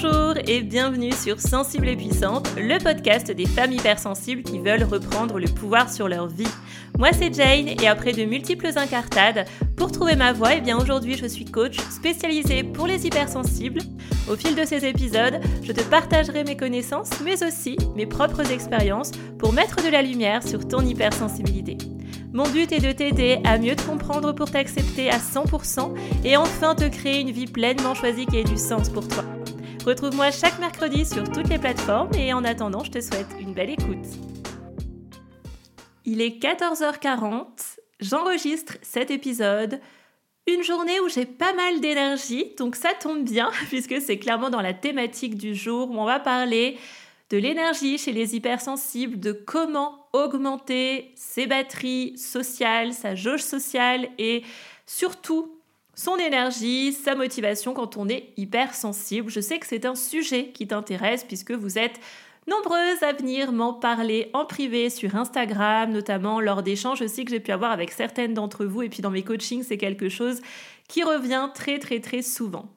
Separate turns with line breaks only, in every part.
Bonjour et bienvenue sur Sensible et Puissante, le podcast des femmes hypersensibles qui veulent reprendre le pouvoir sur leur vie. Moi c'est Jane et après de multiples incartades, pour trouver ma voie, eh bien aujourd'hui je suis coach spécialisée pour les hypersensibles. Au fil de ces épisodes, je te partagerai mes connaissances mais aussi mes propres expériences pour mettre de la lumière sur ton hypersensibilité. Mon but est de t'aider à mieux te comprendre pour t'accepter à 100% et enfin te créer une vie pleinement choisie qui ait du sens pour toi. Retrouve-moi chaque mercredi sur toutes les plateformes et en attendant, je te souhaite une belle écoute. Il est 14h40, j'enregistre cet épisode. Une journée où j'ai pas mal d'énergie, donc ça tombe bien puisque c'est clairement dans la thématique du jour où on va parler de l'énergie chez les hypersensibles, de comment augmenter ses batteries sociales, sa jauge sociale et surtout son énergie, sa motivation quand on est hypersensible. Je sais que c'est un sujet qui t'intéresse puisque vous êtes nombreuses à venir m'en parler en privé sur Instagram, notamment lors d'échanges aussi que j'ai pu avoir avec certaines d'entre vous. Et puis dans mes coachings, c'est quelque chose qui revient très très très souvent.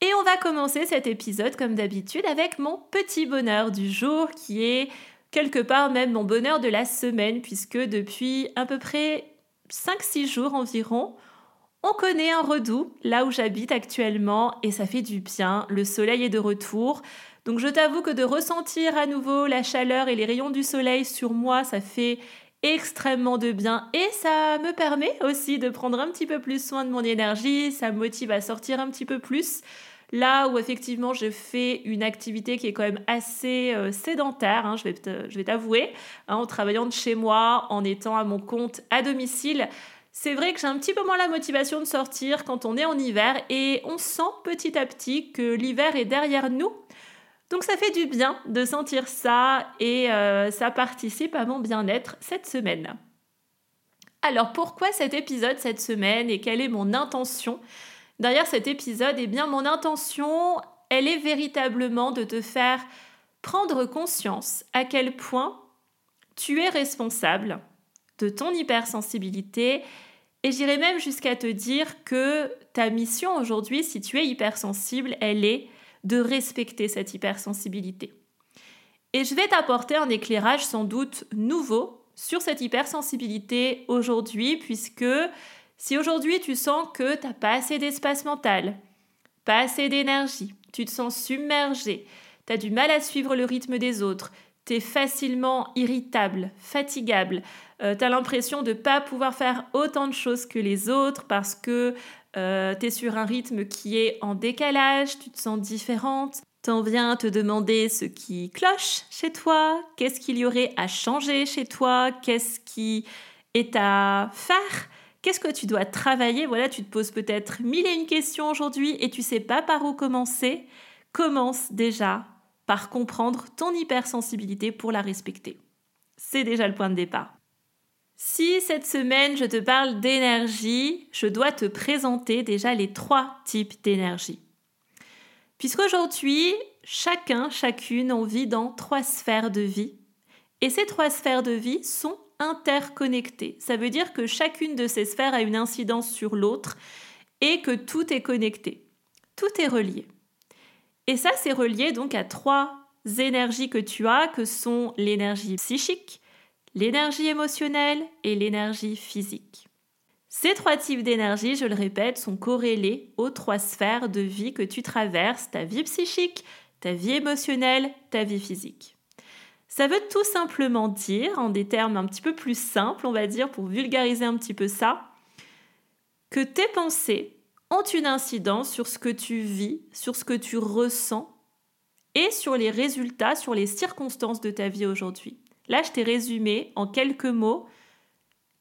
Et on va commencer cet épisode comme d'habitude avec mon petit bonheur du jour qui est quelque part même mon bonheur de la semaine puisque depuis à peu près 5-6 jours environ, on connaît un redout là où j'habite actuellement et ça fait du bien. Le soleil est de retour. Donc je t'avoue que de ressentir à nouveau la chaleur et les rayons du soleil sur moi, ça fait extrêmement de bien et ça me permet aussi de prendre un petit peu plus soin de mon énergie, ça me motive à sortir un petit peu plus. Là où effectivement je fais une activité qui est quand même assez euh, sédentaire, hein, je vais t'avouer, hein, en travaillant de chez moi, en étant à mon compte à domicile, c'est vrai que j'ai un petit peu moins la motivation de sortir quand on est en hiver et on sent petit à petit que l'hiver est derrière nous. Donc ça fait du bien de sentir ça et euh, ça participe à mon bien-être cette semaine. Alors pourquoi cet épisode cette semaine et quelle est mon intention? Derrière cet épisode Eh bien mon intention, elle est véritablement de te faire prendre conscience à quel point tu es responsable de ton hypersensibilité. Et j'irai même jusqu'à te dire que ta mission aujourd'hui, si tu es hypersensible, elle est de respecter cette hypersensibilité. Et je vais t'apporter un éclairage sans doute nouveau sur cette hypersensibilité aujourd'hui, puisque si aujourd'hui tu sens que tu n'as pas assez d'espace mental, pas assez d'énergie, tu te sens submergé, tu as du mal à suivre le rythme des autres, facilement irritable, fatigable, euh, tu as l'impression de ne pas pouvoir faire autant de choses que les autres parce que euh, tu es sur un rythme qui est en décalage, tu te sens différente, t'en viens te demander ce qui cloche chez toi, qu'est-ce qu'il y aurait à changer chez toi, qu'est-ce qui est à faire, qu'est-ce que tu dois travailler. Voilà, tu te poses peut-être mille et une questions aujourd'hui et tu sais pas par où commencer. Commence déjà comprendre ton hypersensibilité pour la respecter. C'est déjà le point de départ. Si cette semaine je te parle d'énergie, je dois te présenter déjà les trois types d'énergie. Puisqu'aujourd'hui, chacun, chacune, on vit dans trois sphères de vie. Et ces trois sphères de vie sont interconnectées. Ça veut dire que chacune de ces sphères a une incidence sur l'autre et que tout est connecté. Tout est relié. Et ça, c'est relié donc à trois énergies que tu as, que sont l'énergie psychique, l'énergie émotionnelle et l'énergie physique. Ces trois types d'énergie, je le répète, sont corrélés aux trois sphères de vie que tu traverses, ta vie psychique, ta vie émotionnelle, ta vie physique. Ça veut tout simplement dire, en des termes un petit peu plus simples, on va dire, pour vulgariser un petit peu ça, que tes pensées ont une incidence sur ce que tu vis, sur ce que tu ressens et sur les résultats, sur les circonstances de ta vie aujourd'hui. Là, je t'ai résumé en quelques mots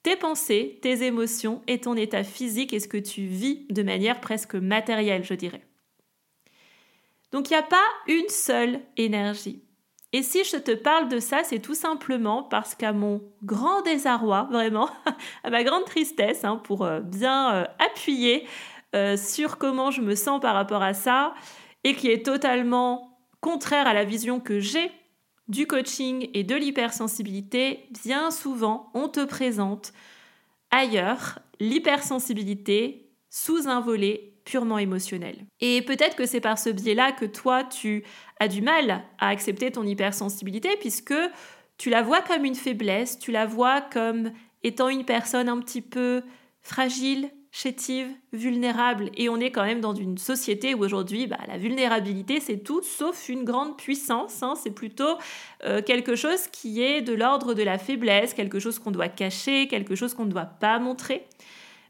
tes pensées, tes émotions et ton état physique et ce que tu vis de manière presque matérielle, je dirais. Donc il n'y a pas une seule énergie. Et si je te parle de ça, c'est tout simplement parce qu'à mon grand désarroi, vraiment, à ma grande tristesse, hein, pour euh, bien euh, appuyer euh, sur comment je me sens par rapport à ça, et qui est totalement contraire à la vision que j'ai du coaching et de l'hypersensibilité, bien souvent, on te présente ailleurs l'hypersensibilité sous un volet purement émotionnel. Et peut-être que c'est par ce biais-là que toi, tu as du mal à accepter ton hypersensibilité puisque tu la vois comme une faiblesse, tu la vois comme étant une personne un petit peu fragile, chétive, vulnérable. Et on est quand même dans une société où aujourd'hui, bah, la vulnérabilité, c'est tout sauf une grande puissance. Hein. C'est plutôt euh, quelque chose qui est de l'ordre de la faiblesse, quelque chose qu'on doit cacher, quelque chose qu'on ne doit pas montrer.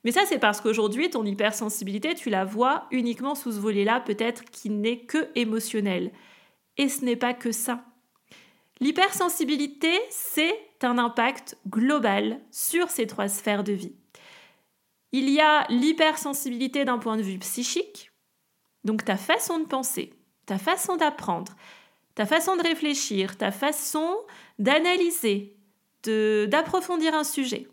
Mais ça, c'est parce qu'aujourd'hui, ton hypersensibilité, tu la vois uniquement sous ce volet-là, peut-être qui n'est que émotionnel. Et ce n'est pas que ça. L'hypersensibilité, c'est un impact global sur ces trois sphères de vie. Il y a l'hypersensibilité d'un point de vue psychique, donc ta façon de penser, ta façon d'apprendre, ta façon de réfléchir, ta façon d'analyser, d'approfondir un sujet.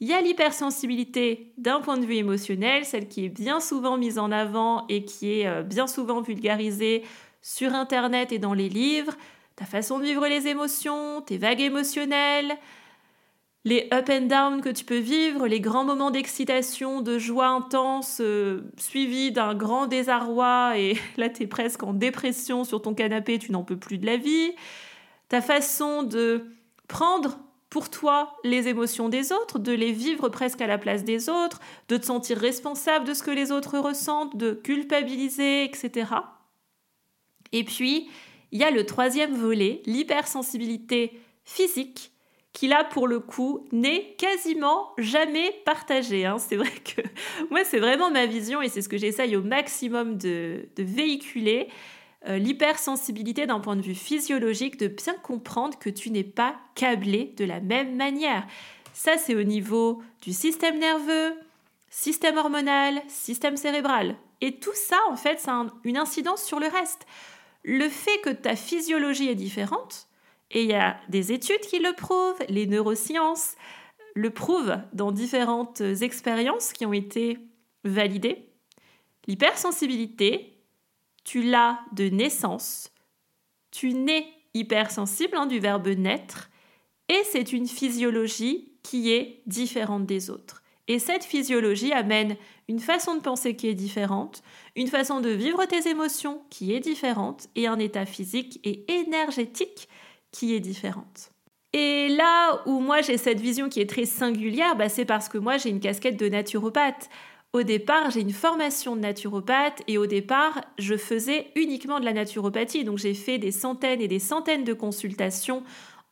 Il y a l'hypersensibilité d'un point de vue émotionnel, celle qui est bien souvent mise en avant et qui est euh, bien souvent vulgarisée sur Internet et dans les livres, ta façon de vivre les émotions, tes vagues émotionnelles, les up and down que tu peux vivre, les grands moments d'excitation, de joie intense, euh, suivis d'un grand désarroi, et là tu es presque en dépression sur ton canapé, tu n'en peux plus de la vie, ta façon de prendre pour toi les émotions des autres, de les vivre presque à la place des autres, de te sentir responsable de ce que les autres ressentent, de culpabiliser, etc. Et puis, il y a le troisième volet, l'hypersensibilité physique, qui là pour le coup n'est quasiment jamais partagé. Hein. C'est vrai que moi c'est vraiment ma vision et c'est ce que j'essaye au maximum de, véhiculer. Euh, l'hypersensibilité d'un point de vue physiologique, de bien comprendre que tu n'es pas câblé de la même manière. Ça c'est au niveau du système nerveux, système hormonal, système cérébral. Et tout ça en fait ça a une incidence sur le reste. Le fait que ta physiologie est différente, et il y a des études qui le prouvent, les neurosciences le prouvent dans différentes expériences qui ont été validées. L'hypersensibilité, tu l'as de naissance, tu nais hypersensible hein, du verbe naître, et c'est une physiologie qui est différente des autres. Et cette physiologie amène une façon de penser qui est différente, une façon de vivre tes émotions qui est différente, et un état physique et énergétique qui est différente. Et là où moi j'ai cette vision qui est très singulière, bah, c'est parce que moi j'ai une casquette de naturopathe. Au départ, j'ai une formation de naturopathe et au départ, je faisais uniquement de la naturopathie. Donc j'ai fait des centaines et des centaines de consultations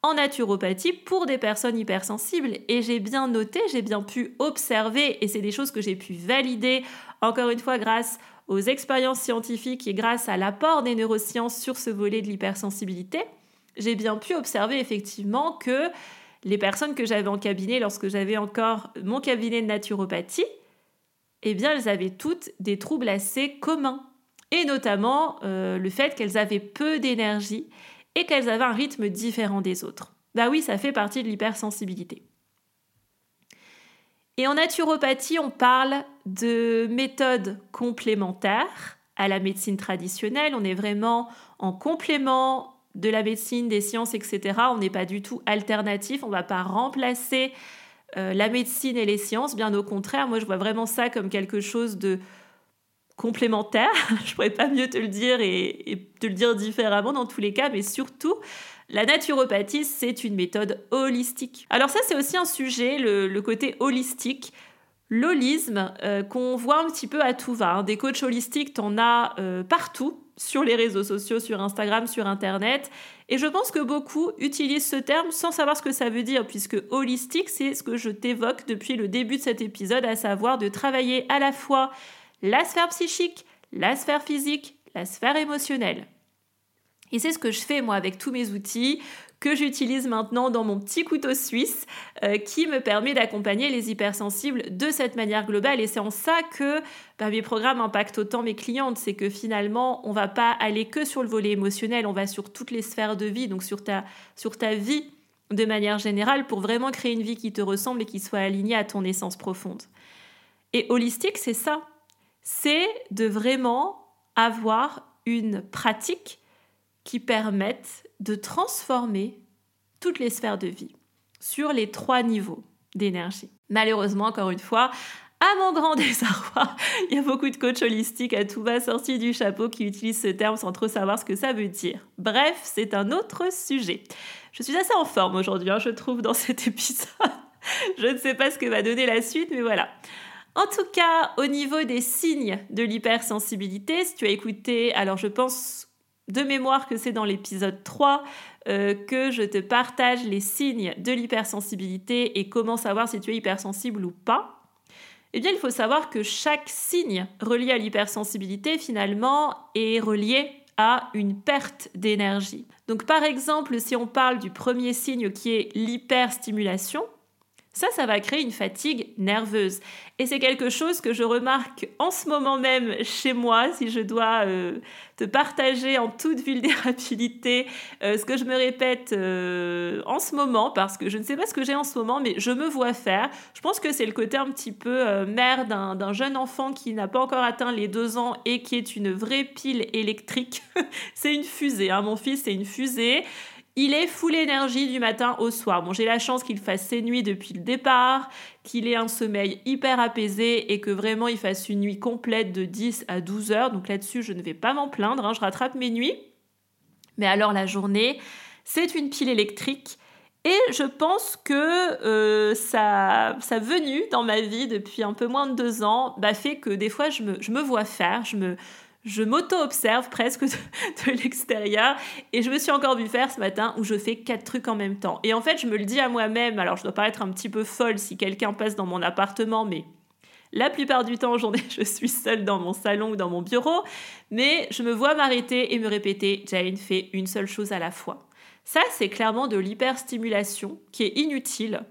en naturopathie pour des personnes hypersensibles et j'ai bien noté, j'ai bien pu observer et c'est des choses que j'ai pu valider encore une fois grâce aux expériences scientifiques et grâce à l'apport des neurosciences sur ce volet de l'hypersensibilité j'ai bien pu observer effectivement que les personnes que j'avais en cabinet lorsque j'avais encore mon cabinet de naturopathie, eh bien, elles avaient toutes des troubles assez communs. Et notamment euh, le fait qu'elles avaient peu d'énergie et qu'elles avaient un rythme différent des autres. Bah oui, ça fait partie de l'hypersensibilité. Et en naturopathie, on parle de méthodes complémentaires à la médecine traditionnelle. On est vraiment en complément de la médecine, des sciences, etc. On n'est pas du tout alternatif, on ne va pas remplacer euh, la médecine et les sciences, bien au contraire, moi je vois vraiment ça comme quelque chose de complémentaire, je pourrais pas mieux te le dire et, te le dire différemment dans tous les cas, mais surtout, la naturopathie, c'est une méthode holistique. Alors ça, c'est aussi un sujet, le, côté holistique. L'holisme euh, qu'on voit un petit peu à tout va. Hein. Des coachs holistiques, t'en as euh, partout sur les réseaux sociaux, sur Instagram, sur Internet. Et je pense que beaucoup utilisent ce terme sans savoir ce que ça veut dire, puisque holistique, c'est ce que je t'évoque depuis le début de cet épisode, à savoir de travailler à la fois la sphère psychique, la sphère physique, la sphère émotionnelle. Et c'est ce que je fais moi avec tous mes outils que j'utilise maintenant dans mon petit couteau suisse euh, qui me permet d'accompagner les hypersensibles de cette manière globale. Et c'est en ça que bah, mes programmes impactent autant mes clientes. C'est que finalement, on va pas aller que sur le volet émotionnel, on va sur toutes les sphères de vie, donc sur ta, sur ta vie de manière générale pour vraiment créer une vie qui te ressemble et qui soit alignée à ton essence profonde. Et holistique, c'est ça. C'est de vraiment avoir une pratique qui permette de transformer toutes les sphères de vie sur les trois niveaux d'énergie. Malheureusement, encore une fois, À mon grand désarroi, il y a beaucoup de coachs holistiques à tout va sortis du chapeau qui utilisent ce terme sans trop savoir ce que ça veut dire. Bref, c'est un autre sujet. Je suis assez en forme aujourd'hui, hein, je trouve, dans cet épisode. je ne sais pas ce que va donner la suite, mais voilà. En tout cas, au niveau des signes de l'hypersensibilité, si tu as écouté, alors je pense de mémoire que c'est dans l'épisode 3 euh, que je te partage les signes de l'hypersensibilité et comment savoir si tu es hypersensible ou pas. Eh bien, il faut savoir que chaque signe relié à l'hypersensibilité, finalement, est relié à une perte d'énergie. Donc, par exemple, si on parle du premier signe qui est l'hyperstimulation, ça, ça va créer une fatigue nerveuse. Et c'est quelque chose que je remarque en ce moment même chez moi, si je dois euh, te partager en toute vulnérabilité euh, ce que je me répète euh, en ce moment, parce que je ne sais pas ce que j'ai en ce moment, mais je me vois faire. Je pense que c'est le côté un petit peu mère d'un jeune enfant qui n'a pas encore atteint les deux ans et qui est une vraie pile électrique. c'est une fusée, hein. mon fils, c'est une fusée. Il est full énergie du matin au soir. Bon, j'ai la chance qu'il fasse ses nuits depuis le départ, qu'il ait un sommeil hyper apaisé et que vraiment il fasse une nuit complète de 10 à 12 heures. Donc là-dessus, je ne vais pas m'en plaindre, hein. je rattrape mes nuits. Mais alors la journée, c'est une pile électrique. Et je pense que euh, sa, venue dans ma vie depuis un peu moins de deux ans bah, fait que des fois je me, je me vois faire, je me, je m'auto-observe presque de, l'extérieur et je me suis encore vu faire ce matin où je fais quatre trucs en même temps. Et en fait, je me le dis à moi-même, alors je dois paraître un petit peu folle si quelqu'un passe dans mon appartement, mais la plupart du temps je suis seule dans mon salon ou dans mon bureau, mais je me vois m'arrêter et me répéter, Jane fait une seule chose à la fois. Ça, c'est clairement de l'hyperstimulation qui est inutile,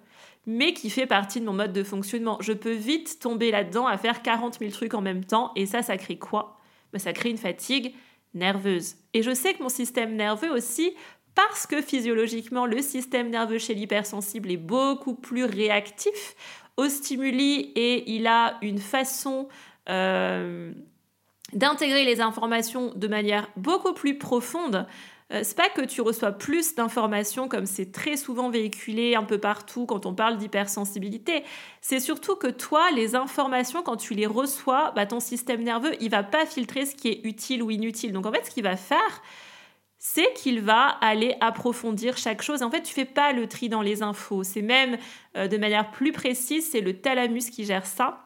mais qui fait partie de mon mode de fonctionnement. Je peux vite tomber là-dedans à faire 40 000 trucs en même temps, et ça, ça crée quoi? Ça crée une fatigue nerveuse. Et je sais que mon système nerveux aussi, parce que physiologiquement, le système nerveux chez l'hypersensible est beaucoup plus réactif aux stimuli et il a une façon euh, d'intégrer les informations de manière beaucoup plus profonde euh, c'est pas que tu reçois plus d'informations comme c'est très souvent véhiculé un peu partout quand on parle d'hypersensibilité. C'est surtout que toi, les informations, quand tu les reçois, bah, ton système nerveux, il va pas filtrer ce qui est utile ou inutile. Donc en fait, ce qu'il va faire, c'est qu'il va aller approfondir chaque chose. En fait, tu fais pas le tri dans les infos. C'est même euh, de manière plus précise, c'est le thalamus qui gère ça.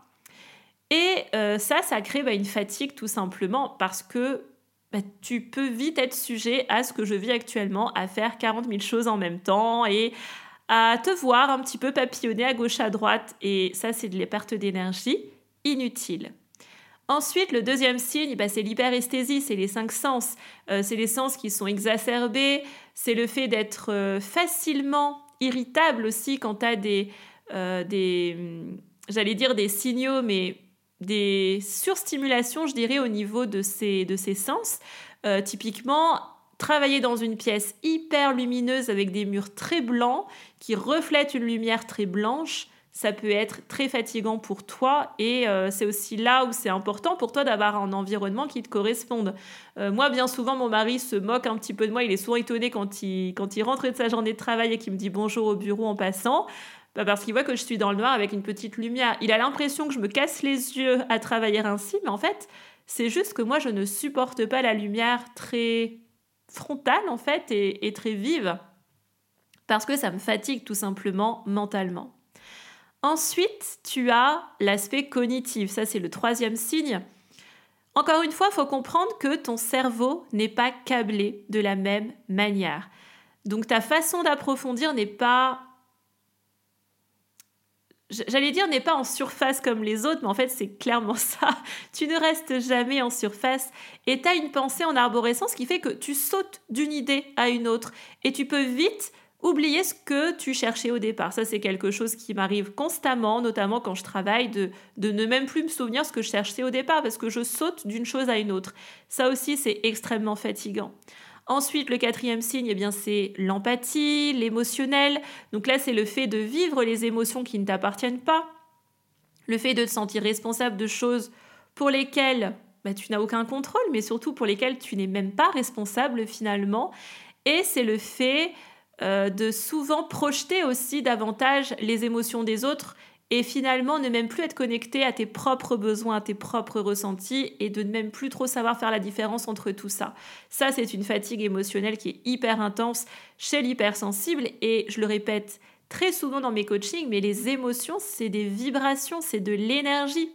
Et euh, ça, ça crée bah, une fatigue tout simplement parce que bah, tu peux vite être sujet à ce que je vis actuellement, à faire 40 000 choses en même temps et à te voir un petit peu papillonner à gauche à droite. Et ça, c'est de perte d'énergie inutile. Ensuite, le deuxième signe, bah, c'est l'hyperesthésie, c'est les cinq sens. Euh, c'est les sens qui sont exacerbés, c'est le fait d'être euh, facilement irritable aussi quand tu as des, euh, des j'allais dire des signaux, mais des surstimulations, je dirais, au niveau de ces, de sens. Euh, typiquement, travailler dans une pièce hyper lumineuse avec des murs très blancs qui reflètent une lumière très blanche, ça peut être très fatigant pour toi et euh, c'est aussi là où c'est important pour toi d'avoir un environnement qui te corresponde. Euh, moi, bien souvent, mon mari se moque un petit peu de moi, il est souvent étonné quand il, quand il rentre de sa journée de travail et qu'il me dit bonjour au bureau en passant. Bah, parce qu'il voit que je suis dans le noir avec une petite lumière. Il a l'impression que je me casse les yeux à travailler ainsi, mais en fait, c'est juste que moi, je ne supporte pas la lumière très frontale, en fait, et, très vive, parce que ça me fatigue tout simplement mentalement. Ensuite, tu as l'aspect cognitif. Ça, c'est le troisième signe. Encore une fois, il faut comprendre que ton cerveau n'est pas câblé de la même manière. Donc ta façon d'approfondir n'est pas J'allais dire n'est pas en surface comme les autres, mais en fait c'est clairement ça. Tu ne restes jamais en surface et tu as une pensée en arborescence qui fait que tu sautes d'une idée à une autre et tu peux vite oublier ce que tu cherchais au départ. Ça c'est quelque chose qui m'arrive constamment, notamment quand je travaille, de, de ne même plus me souvenir ce que je cherchais au départ parce que je saute d'une chose à une autre. Ça aussi c'est extrêmement fatigant. Ensuite, le quatrième signe, eh bien, c'est l'empathie, l'émotionnel. Donc là, c'est le fait de vivre les émotions qui ne t'appartiennent pas, le fait de te sentir responsable de choses pour lesquelles bah, tu n'as aucun contrôle, mais surtout pour lesquelles tu n'es même pas responsable finalement. Et c'est le fait euh, de souvent projeter aussi davantage les émotions des autres et finalement ne même plus être connecté à tes propres besoins, à tes propres ressentis et de ne même plus trop savoir faire la différence entre tout ça. Ça, c'est une fatigue émotionnelle qui est hyper intense chez l'hypersensible et je le répète très souvent dans mes coachings, mais les émotions, c'est des vibrations, c'est de l'énergie.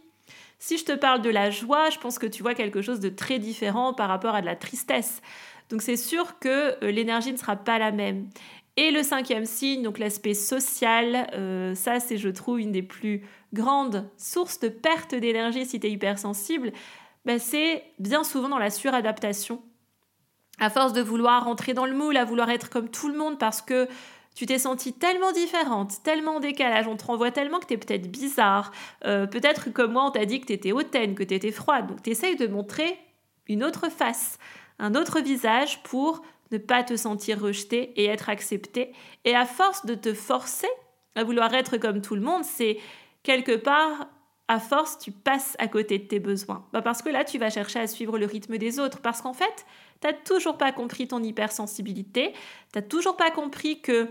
Si je te parle de la joie, je pense que tu vois quelque chose de très différent par rapport à de la tristesse. Donc c'est sûr que euh, l'énergie ne sera pas la même. Et le cinquième signe, donc l'aspect social, euh, ça c'est je trouve une des plus grandes sources de perte d'énergie si tu es hypersensible, bah, c'est bien souvent dans la suradaptation. À force de vouloir rentrer dans le moule, à vouloir être comme tout le monde parce que tu t'es sentie tellement différente, tellement en décalage, on te renvoie tellement que tu es peut-être bizarre, euh, peut-être que moi on t'a dit que tu étais hautaine, que tu étais froide, donc tu essayes de montrer une autre face, un autre visage pour ne pas te sentir rejeté et être accepté. Et à force de te forcer à vouloir être comme tout le monde, c'est quelque part, à force, tu passes à côté de tes besoins. Bah parce que là, tu vas chercher à suivre le rythme des autres. Parce qu'en fait, tu n'as toujours pas compris ton hypersensibilité. Tu n'as toujours pas compris que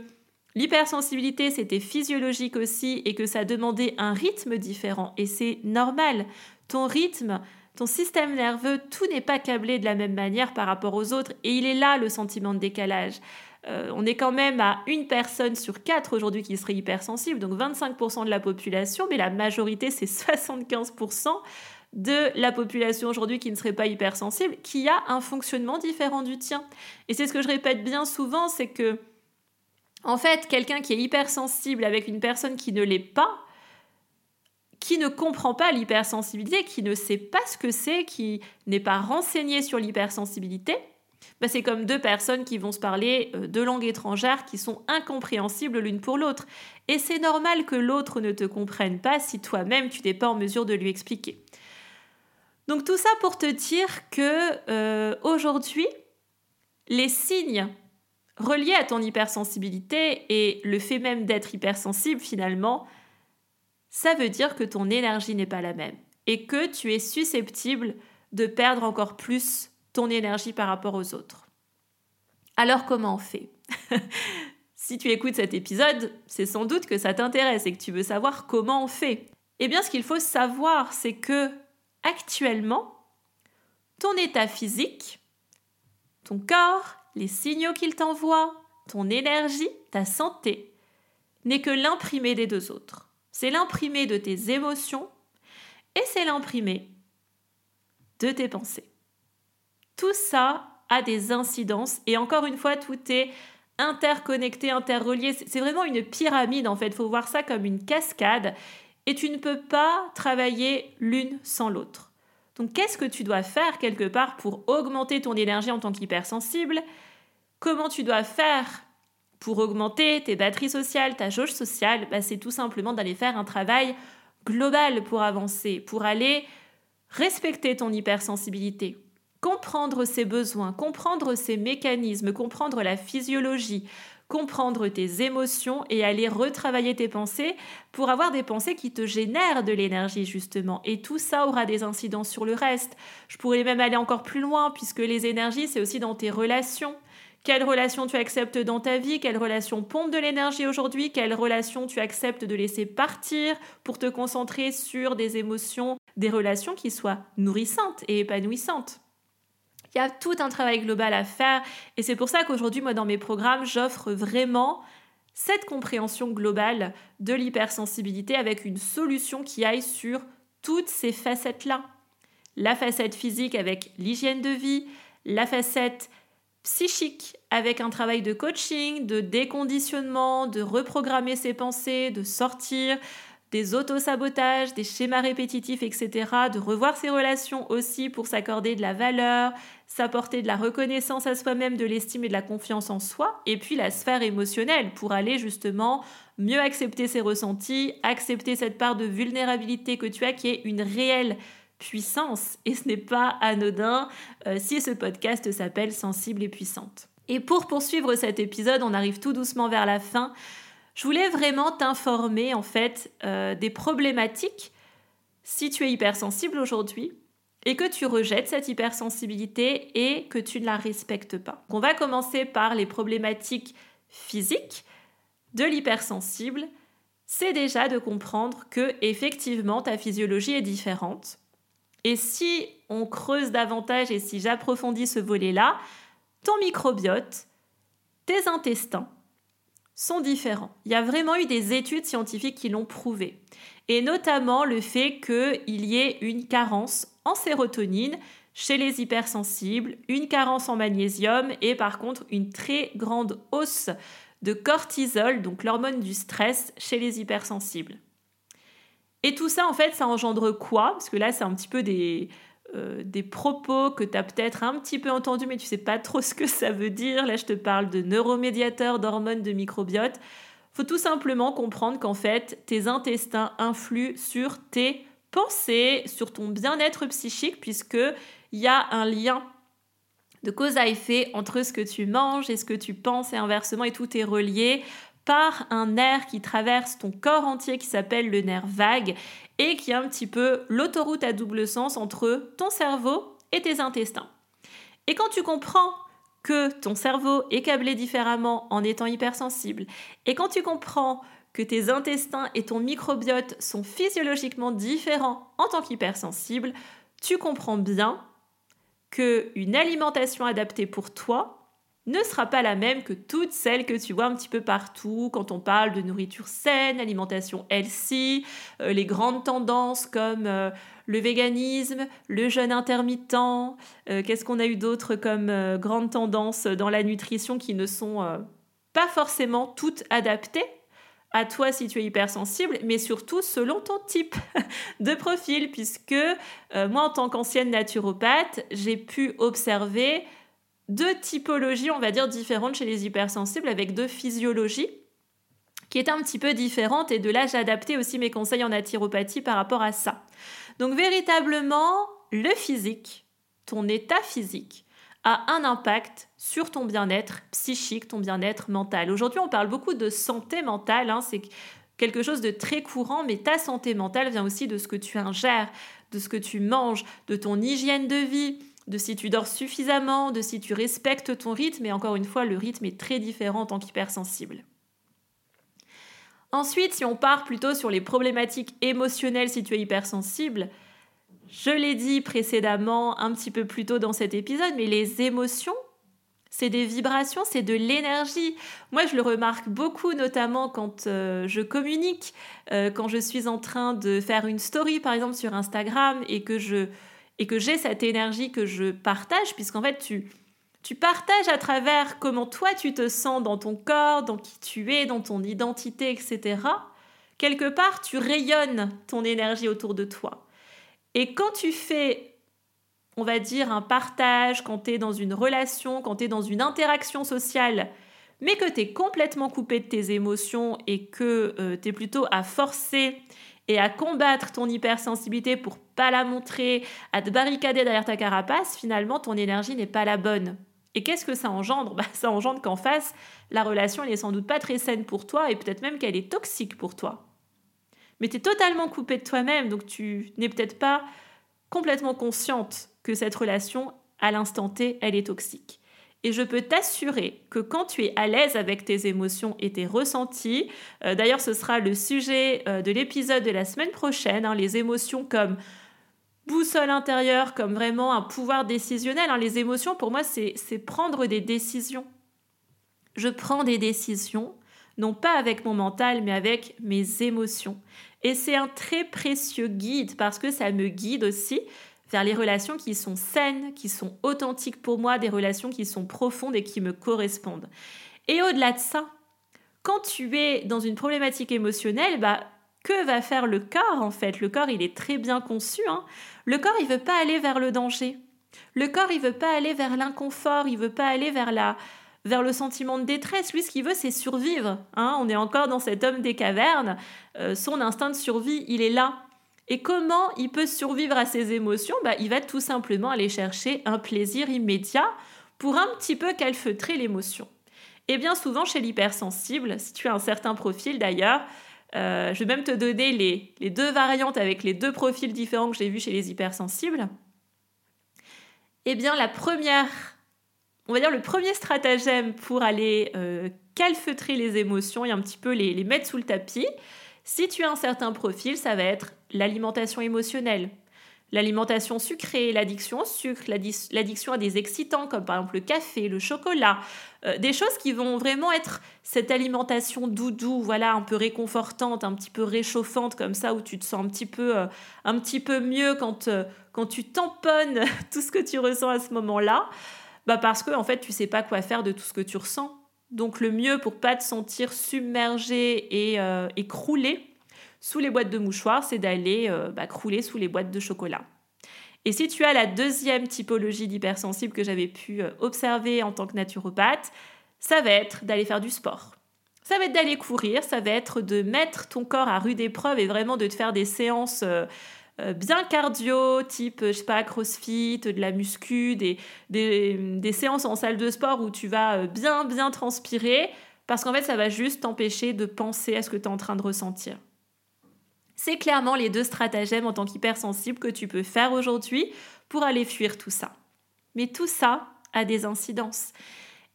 l'hypersensibilité, c'était physiologique aussi et que ça demandait un rythme différent. Et c'est normal. Ton rythme, ton système nerveux, tout n'est pas câblé de la même manière par rapport aux autres et il est là le sentiment de décalage. Euh, on est quand même à une personne sur quatre aujourd'hui qui serait hypersensible, donc 25% de la population, mais la majorité, c'est 75% de la population aujourd'hui qui ne serait pas hypersensible, qui a un fonctionnement différent du tien. Et c'est ce que je répète bien souvent, c'est que, en fait, quelqu'un qui est hypersensible avec une personne qui ne l'est pas, qui ne comprend pas l'hypersensibilité, qui ne sait pas ce que c'est, qui n'est pas renseigné sur l'hypersensibilité, bah c'est comme deux personnes qui vont se parler euh, deux langues étrangères qui sont incompréhensibles l'une pour l'autre. Et c'est normal que l'autre ne te comprenne pas si toi-même tu n'es pas en mesure de lui expliquer. Donc tout ça pour te dire que euh, aujourd'hui, les signes reliés à ton hypersensibilité et le fait même d'être hypersensible finalement, ça veut dire que ton énergie n'est pas la même et que tu es susceptible de perdre encore plus ton énergie par rapport aux autres. Alors comment on fait? Si tu écoutes cet épisode, c'est sans doute que ça t'intéresse et que tu veux savoir comment on fait. Eh bien, ce qu'il faut savoir, c'est que actuellement, ton état physique, ton corps, les signaux qu'il t'envoie, ton énergie, ta santé, n'est que l'imprimé des deux autres. C'est l'imprimé de tes émotions et c'est l'imprimé de tes pensées. Tout ça a des incidences et encore une fois, tout est interconnecté, interrelié. C'est vraiment une pyramide en fait. Il faut voir ça comme une cascade et tu ne peux pas travailler l'une sans l'autre. Donc qu'est-ce que tu dois faire quelque part pour augmenter ton énergie en tant qu'hypersensible? Comment tu dois faire pour augmenter tes batteries sociales, ta jauge sociale, bah, c'est tout simplement d'aller faire un travail global pour avancer, pour aller respecter ton hypersensibilité, comprendre ses besoins, comprendre ses mécanismes, comprendre la physiologie, comprendre tes émotions et aller retravailler tes pensées pour avoir des pensées qui te génèrent de l'énergie justement. Et tout ça aura des incidences sur le reste. Je pourrais même aller encore plus loin puisque les énergies, c'est aussi dans tes relations. Quelle relation tu acceptes dans ta vie? Quelle relation pompe de l'énergie aujourd'hui? Quelle relation tu acceptes de laisser partir pour te concentrer sur des émotions, des relations qui soient nourrissantes et épanouissantes? Il y a tout un travail global à faire et c'est pour ça qu'aujourd'hui, moi, dans mes programmes, j'offre vraiment cette compréhension globale de l'hypersensibilité avec une solution qui aille sur toutes ces facettes-là. La facette physique avec l'hygiène de vie, la facette psychique avec un travail de coaching, de déconditionnement, de reprogrammer ses pensées, de sortir des autosabotages, des schémas répétitifs, etc., de revoir ses relations aussi pour s'accorder de la valeur, s'apporter de la reconnaissance à soi-même, de l'estime et de la confiance en soi, et puis la sphère émotionnelle pour aller justement mieux accepter ses ressentis, accepter cette part de vulnérabilité que tu as qui est une réelle puissance et ce n'est pas anodin euh, si ce podcast s'appelle Sensible et puissante. Et pour poursuivre cet épisode, on arrive tout doucement vers la fin. Je voulais vraiment t'informer en fait euh, des problématiques si tu es hypersensible aujourd'hui et que tu rejettes cette hypersensibilité et que tu ne la respectes pas. on va commencer par les problématiques physiques de l'hypersensible c'est déjà de comprendre que effectivement ta physiologie est différente. Et si on creuse davantage et si j'approfondis ce volet-là, ton microbiote, tes intestins sont différents. Il y a vraiment eu des études scientifiques qui l'ont prouvé. Et notamment le fait qu'il y ait une carence en sérotonine chez les hypersensibles, une carence en magnésium et par contre une très grande hausse de cortisol, donc l'hormone du stress, chez les hypersensibles. Et tout ça, en fait, ça engendre quoi? Parce que là, c'est un petit peu des, euh, propos que tu as peut-être un petit peu entendus, mais tu sais pas trop ce que ça veut dire. Là, je te parle de neuromédiateurs, d'hormones, de microbiote. faut tout simplement comprendre qu'en fait, tes intestins influent sur tes pensées, sur ton bien-être psychique, puisqu'il y a un lien de cause à effet entre ce que tu manges et ce que tu penses et inversement, et tout est relié par un nerf qui traverse ton corps entier qui s'appelle le nerf vague et qui est un petit peu l'autoroute à double sens entre ton cerveau et tes intestins. Et quand tu comprends que ton cerveau est câblé différemment en étant hypersensible, et quand tu comprends que tes intestins et ton microbiote sont physiologiquement différents en tant qu'hypersensible, tu comprends bien qu'une alimentation adaptée pour toi ne sera pas la même que toutes celles que tu vois un petit peu partout quand on parle de nourriture saine, alimentation healthy, euh, les grandes tendances comme euh, le véganisme, le jeûne intermittent, euh, qu'est-ce qu'on a eu d'autre comme grandes tendances dans la nutrition qui ne sont pas forcément toutes adaptées? À toi si tu es hypersensible, mais surtout selon ton type de profil, puisque moi en tant qu'ancienne naturopathe, j'ai pu observer deux typologies, on va dire, différentes chez les hypersensibles, avec deux physiologies qui étaient un petit peu différentes. Et de là, j'ai adapté aussi mes conseils en naturopathie par rapport à ça. Donc véritablement, le physique, ton état physique, a un impact sur ton bien-être psychique, ton bien-être mental. Aujourd'hui, on parle beaucoup de santé mentale, hein, c'est quelque chose de très courant, mais ta santé mentale vient aussi de ce que tu ingères, de ce que tu manges, de ton hygiène de vie, de si tu dors suffisamment, de si tu respectes ton rythme, et encore une fois, le rythme est très différent en tant qu'hypersensible. Ensuite, si on part plutôt sur les problématiques émotionnelles si tu es hypersensible, je l'ai dit précédemment un petit peu plus tôt dans cet épisode, mais les émotions, c'est des vibrations, c'est de l'énergie. Moi, je le remarque beaucoup, notamment quand euh, je communique, euh, quand je suis en train de faire une story, par exemple, sur Instagram, et que je, et que j'ai cette énergie que je partage, puisqu'en fait, tu, tu partages à travers comment toi tu te sens dans ton corps, dans qui tu es, dans ton identité, etc. Quelque part, tu rayonnes ton énergie autour de toi. Et quand tu fais, on va dire, un partage, quand tu es dans une relation, quand tu es dans une interaction sociale, mais que tu es complètement coupé de tes émotions et que euh, tu es plutôt à forcer et à combattre ton hypersensibilité pour pas la montrer, à te barricader derrière ta carapace, finalement ton énergie n'est pas la bonne. Et qu'est-ce que ça engendre? Bah, Ça engendre qu'en face, la relation n'est sans doute pas très saine pour toi et peut-être même qu'elle est toxique pour toi. Mais tu es totalement coupé de toi-même, donc tu n'es peut-être pas complètement consciente que cette relation, à l'instant T, elle est toxique. Et je peux t'assurer que quand tu es à l'aise avec tes émotions et tes ressentis, euh, d'ailleurs ce sera le sujet euh, de l'épisode de la semaine prochaine, hein, les émotions comme boussole intérieure, comme vraiment un pouvoir décisionnel. Hein, les émotions, pour moi, c'est prendre des décisions. Je prends des décisions, non pas avec mon mental, mais avec mes émotions. Et c'est un très précieux guide parce que ça me guide aussi vers les relations qui sont saines, qui sont authentiques pour moi, des relations qui sont profondes et qui me correspondent. Et au-delà de ça, quand tu es dans une problématique émotionnelle, bah, que va faire le corps en fait? Le corps, il est très bien conçu. Hein. le corps, il veut pas aller vers le danger. Le corps, il veut pas aller vers l'inconfort. Il veut pas aller vers la, vers le sentiment de détresse. Lui, ce qu'il veut, c'est survivre. Hein. On est encore dans cet homme des cavernes. Euh, son instinct de survie, il est là. Et comment il peut survivre à ses émotions? Bah, Il va tout simplement aller chercher un plaisir immédiat pour un petit peu calfeutrer l'émotion. Et bien souvent chez l'hypersensible, si tu as un certain profil d'ailleurs, euh, je vais même te donner les, les, deux variantes avec les deux profils différents que j'ai vus chez les hypersensibles. Eh bien la première, on va dire le premier stratagème pour aller euh, calfeutrer les émotions et un petit peu les, les mettre sous le tapis, Si tu as un certain profil, ça va être l'alimentation émotionnelle, l'alimentation sucrée, l'addiction au sucre, l'addiction à des excitants comme par exemple le café, le chocolat, euh, des choses qui vont vraiment être cette alimentation doudou, voilà, un peu réconfortante, un petit peu réchauffante comme ça, où tu te sens un petit peu, euh, un petit peu mieux quand, euh, quand tu tamponnes tout ce que tu ressens à ce moment-là, bah parce que en fait tu sais pas quoi faire de tout ce que tu ressens. Donc le mieux pour pas te sentir submergé et, crouler, sous les boîtes de mouchoirs, c'est d'aller euh, bah, crouler sous les boîtes de chocolat. Et si tu as la deuxième typologie d'hypersensible que j'avais pu euh, observer en tant que naturopathe, ça va être d'aller faire du sport. Ça va être d'aller courir, ça va être de mettre ton corps à rude épreuve et vraiment de te faire des séances euh, bien cardio, type, je sais pas, crossfit, de la muscu, des, des séances en salle de sport où tu vas bien, bien transpirer, parce qu'en fait, ça va juste t'empêcher de penser à ce que tu es en train de ressentir. C'est clairement les deux stratagèmes en tant qu'hypersensible que tu peux faire aujourd'hui pour aller fuir tout ça. Mais tout ça a des incidences.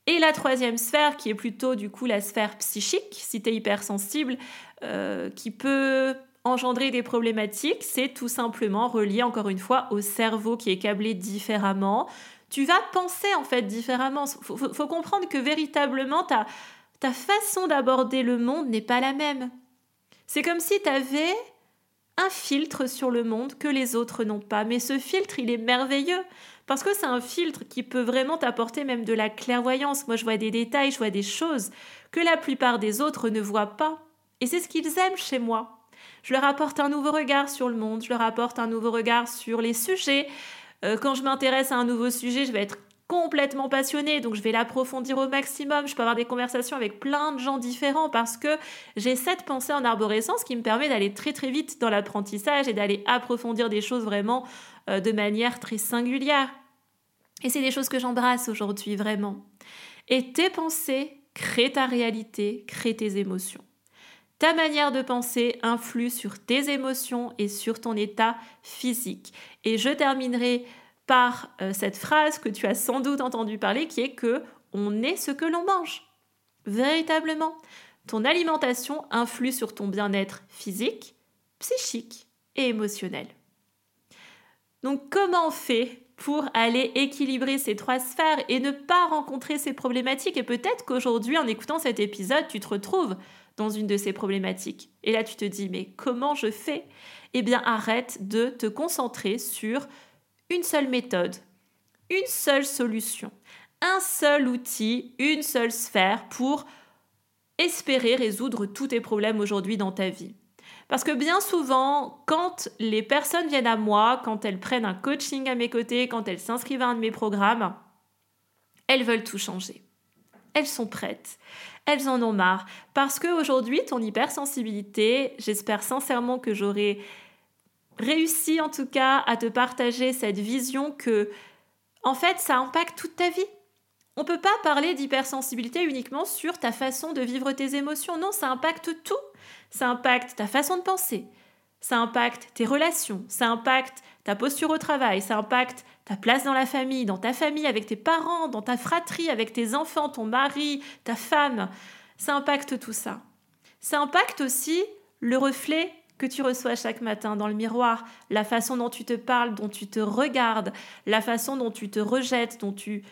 Et la troisième sphère, qui est plutôt du coup la sphère psychique, si tu es hypersensible, euh, qui peut engendrer des problématiques, c'est tout simplement relié encore une fois au cerveau qui est câblé différemment. Tu vas penser en fait différemment. Il faut, comprendre que véritablement ta, ta façon d'aborder le monde n'est pas la même. C'est comme si tu avais un filtre sur le monde que les autres n'ont pas. Mais ce filtre, il est merveilleux parce que c'est un filtre qui peut vraiment t'apporter même de la clairvoyance. Moi, je vois des détails, je vois des choses que la plupart des autres ne voient pas. Et c'est ce qu'ils aiment chez moi. Je leur apporte un nouveau regard sur le monde, je leur apporte un nouveau regard sur les sujets. Euh, quand je m'intéresse à un nouveau sujet, je vais être complètement passionnée, donc je vais l'approfondir au maximum. Je peux avoir des conversations avec plein de gens différents parce que j'ai cette pensée en arborescence qui me permet d'aller très très vite dans l'apprentissage et d'aller approfondir des choses vraiment euh, de manière très singulière. Et c'est des choses que j'embrasse aujourd'hui vraiment. Et tes pensées créent ta réalité, créent tes émotions. Ta manière de penser influe sur tes émotions et sur ton état physique. Et je terminerai par euh, cette phrase que tu as sans doute entendu parler qui est que on est ce que l'on mange. Véritablement, ton alimentation influe sur ton bien-être physique, psychique et émotionnel. Donc comment on fait pour aller équilibrer ces trois sphères et ne pas rencontrer ces problématiques? Et peut-être qu'aujourd'hui, en écoutant cet épisode, tu te retrouves dans une de ces problématiques. Et là, tu te dis, mais comment je fais? Eh bien, arrête de te concentrer sur une seule méthode, une seule solution, un seul outil, une seule sphère pour espérer résoudre tous tes problèmes aujourd'hui dans ta vie. Parce que bien souvent, quand les personnes viennent à moi, quand elles prennent un coaching à mes côtés, quand elles s'inscrivent à un de mes programmes, elles veulent tout changer. Elles sont prêtes. Elles en ont marre. Parce qu'aujourd'hui, ton hypersensibilité, j'espère sincèrement que j'aurai réussi en tout cas à te partager cette vision que, en fait, ça impacte toute ta vie. On ne peut pas parler d'hypersensibilité uniquement sur ta façon de vivre tes émotions. Non, ça impacte tout. Ça impacte ta façon de penser. Ça impacte tes relations. Ça impacte ta posture au travail. Ça impacte ta place dans la famille, dans ta famille, avec tes parents, dans ta fratrie, avec tes enfants, ton mari, ta femme. Ça impacte tout ça. Ça impacte aussi le reflet que tu reçois chaque matin dans le miroir, la façon dont tu te parles, dont tu te regardes, la façon dont tu te rejettes, dont tu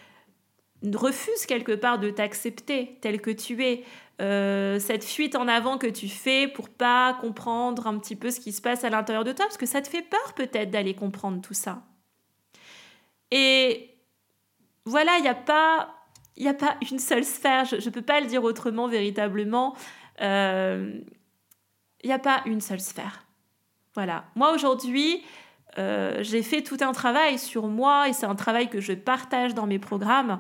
refuses quelque part de t'accepter tel que tu es, euh, cette fuite en avant que tu fais pour pas comprendre un petit peu ce qui se passe à l'intérieur de toi, parce que ça te fait peur peut-être d'aller comprendre tout ça. Et voilà, il n'y a pas... A pas une seule sphère, je ne peux pas le dire autrement véritablement. Euh, il n'y a pas une seule sphère. Voilà. Moi aujourd'hui, euh, j'ai fait tout un travail sur moi et c'est un travail que je partage dans mes programmes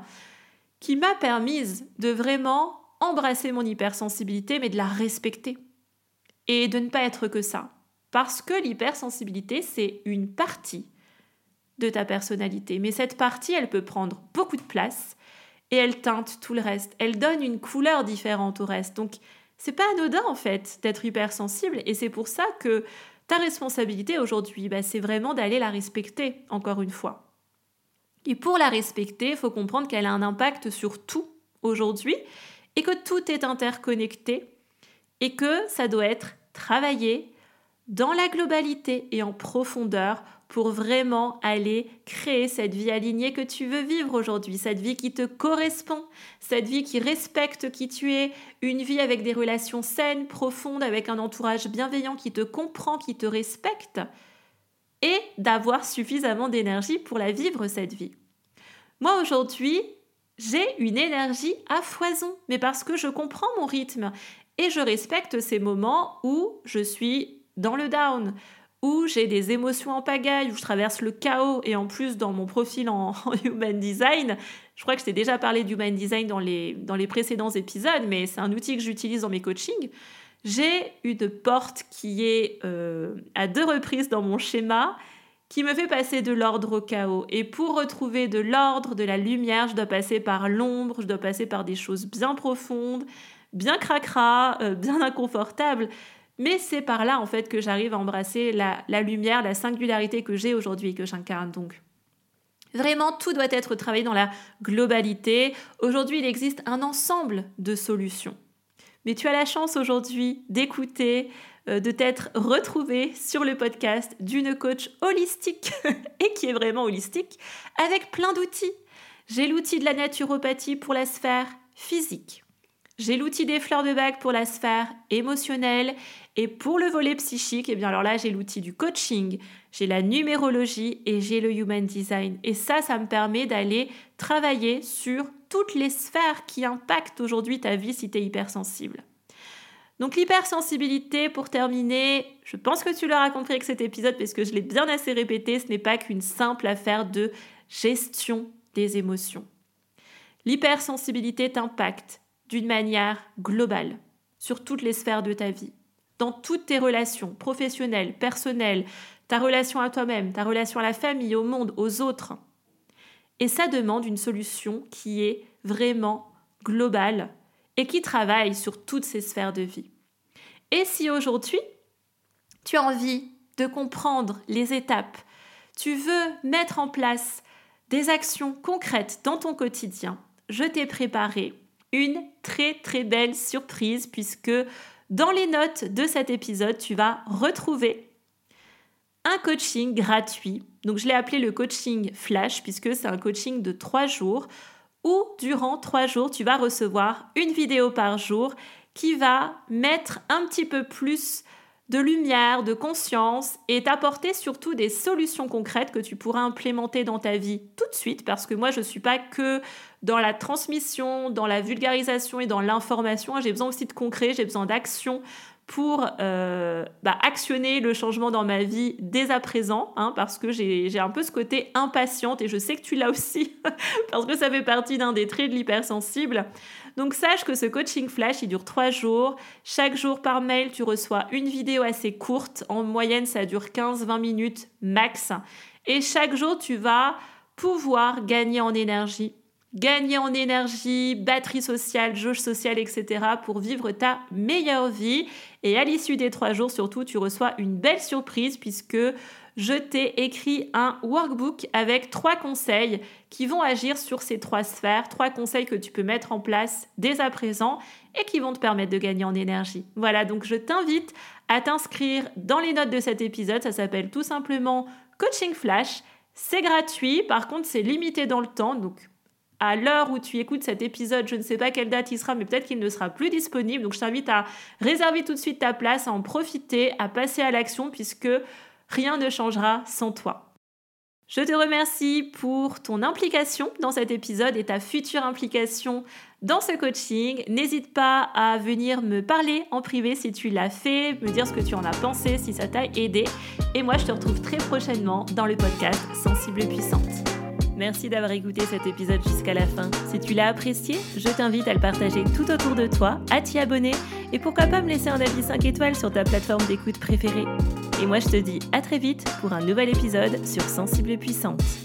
qui m'a permise de vraiment embrasser mon hypersensibilité mais de la respecter et de ne pas être que ça. Parce que l'hypersensibilité, c'est une partie de ta personnalité. Mais cette partie, elle peut prendre beaucoup de place et elle teinte tout le reste. Elle donne une couleur différente au reste. Donc, c'est pas anodin en fait d'être hypersensible et c'est pour ça que ta responsabilité aujourd'hui, bah, c'est vraiment d'aller la respecter, encore une fois. Et pour la respecter, il faut comprendre qu'elle a un impact sur tout aujourd'hui et que tout est interconnecté et que ça doit être travailler dans la globalité et en profondeur pour vraiment aller créer cette vie alignée que tu veux vivre aujourd'hui, cette vie qui te correspond, cette vie qui respecte qui tu es, une vie avec des relations saines, profondes, avec un entourage bienveillant qui te comprend, qui te respecte, et d'avoir suffisamment d'énergie pour la vivre, cette vie. Moi, aujourd'hui, j'ai une énergie à foison, mais parce que je comprends mon rythme et je respecte ces moments où je suis dans le down, où j'ai des émotions en pagaille, où je traverse le chaos, et en plus dans mon profil en, Human Design, je crois que je t'ai déjà parlé d'Human Design dans les, dans les précédents épisodes, mais c'est un outil que j'utilise dans mes coachings. J'ai une porte qui est euh, à deux reprises dans mon schéma qui me fait passer de l'ordre au chaos. Et pour retrouver de l'ordre, de la lumière, je dois passer par l'ombre, je dois passer par des choses bien profondes, bien cracra, euh, bien inconfortables. Mais c'est par là, en fait, que j'arrive à embrasser la, lumière, la singularité que j'ai aujourd'hui et que j'incarne. Donc, Vraiment, tout doit être travaillé dans la globalité. Aujourd'hui, il existe un ensemble de solutions. Mais tu as la chance aujourd'hui d'écouter, euh, de t'être retrouvé sur le podcast d'une coach holistique et qui est vraiment holistique, avec plein d'outils. J'ai l'outil de la naturopathie pour la sphère physique. J'ai l'outil des fleurs de bac pour la sphère émotionnelle et pour le volet psychique, et eh bien alors là, j'ai l'outil du coaching, j'ai la numérologie et j'ai le human design. Et ça, ça me permet d'aller travailler sur toutes les sphères qui impactent aujourd'hui ta vie si tu es hypersensible. Donc l'hypersensibilité, pour terminer, je pense que tu l'auras compris avec cet épisode parce que je l'ai bien assez répété, ce n'est pas qu'une simple affaire de gestion des émotions. L'hypersensibilité t'impacte d'une manière globale sur toutes les sphères de ta vie dans toutes tes relations professionnelles, personnelles, ta relation à toi-même, ta relation à la famille, au monde, aux autres. Et ça demande une solution qui est vraiment globale et qui travaille sur toutes ces sphères de vie. Et si aujourd'hui, tu as envie de comprendre les étapes, tu veux mettre en place des actions concrètes dans ton quotidien, je t'ai préparé une très très belle surprise puisque dans les notes de cet épisode, tu vas retrouver un coaching gratuit. Donc je l'ai appelé le coaching flash puisque c'est un coaching de trois jours où durant trois jours, tu vas recevoir une vidéo par jour qui va mettre un petit peu plus de lumière, de conscience et t'apporter surtout des solutions concrètes que tu pourras implémenter dans ta vie tout de suite parce que moi je ne suis pas que dans la transmission, dans la vulgarisation et dans l'information, j'ai besoin aussi de concret, j'ai besoin d'action pour euh, bah, actionner le changement dans ma vie dès à présent, hein, parce que j'ai un peu ce côté impatiente et je sais que tu l'as aussi, parce que ça fait partie d'un des traits de l'hypersensible. Donc sache que ce coaching flash, il dure trois jours. Chaque jour par mail, tu reçois une vidéo assez courte. En moyenne, ça dure 15-20 minutes max. Et chaque jour, tu vas pouvoir gagner en énergie gagner en énergie, batterie sociale, jauge sociale, etc. pour vivre ta meilleure vie. Et à l'issue des trois jours, surtout, tu reçois une belle surprise puisque je t'ai écrit un workbook avec trois conseils qui vont agir sur ces trois sphères, trois conseils que tu peux mettre en place dès à présent et qui vont te permettre de gagner en énergie. Voilà, donc je t'invite à t'inscrire dans les notes de cet épisode. Ça s'appelle tout simplement Coaching Flash. C'est gratuit, par contre c'est limité dans le temps, donc à l'heure où tu écoutes cet épisode, je ne sais pas quelle date il sera, mais peut-être qu'il ne sera plus disponible. Donc je t'invite à réserver tout de suite ta place, à en profiter, à passer à l'action, puisque rien ne changera sans toi. Je te remercie pour ton implication dans cet épisode et ta future implication dans ce coaching. N'hésite pas à venir me parler en privé si tu l'as fait, me dire ce que tu en as pensé, si ça t'a aidé. Et moi, je te retrouve très prochainement dans le podcast Sensible et Puissante. Merci d'avoir écouté cet épisode jusqu'à la fin. Si tu l'as apprécié, je t'invite à le partager tout autour de toi, à t'y abonner et pourquoi pas me laisser un avis 5 étoiles sur ta plateforme d'écoute préférée. Et moi je te dis à très vite pour un nouvel épisode sur Sensible et Puissante.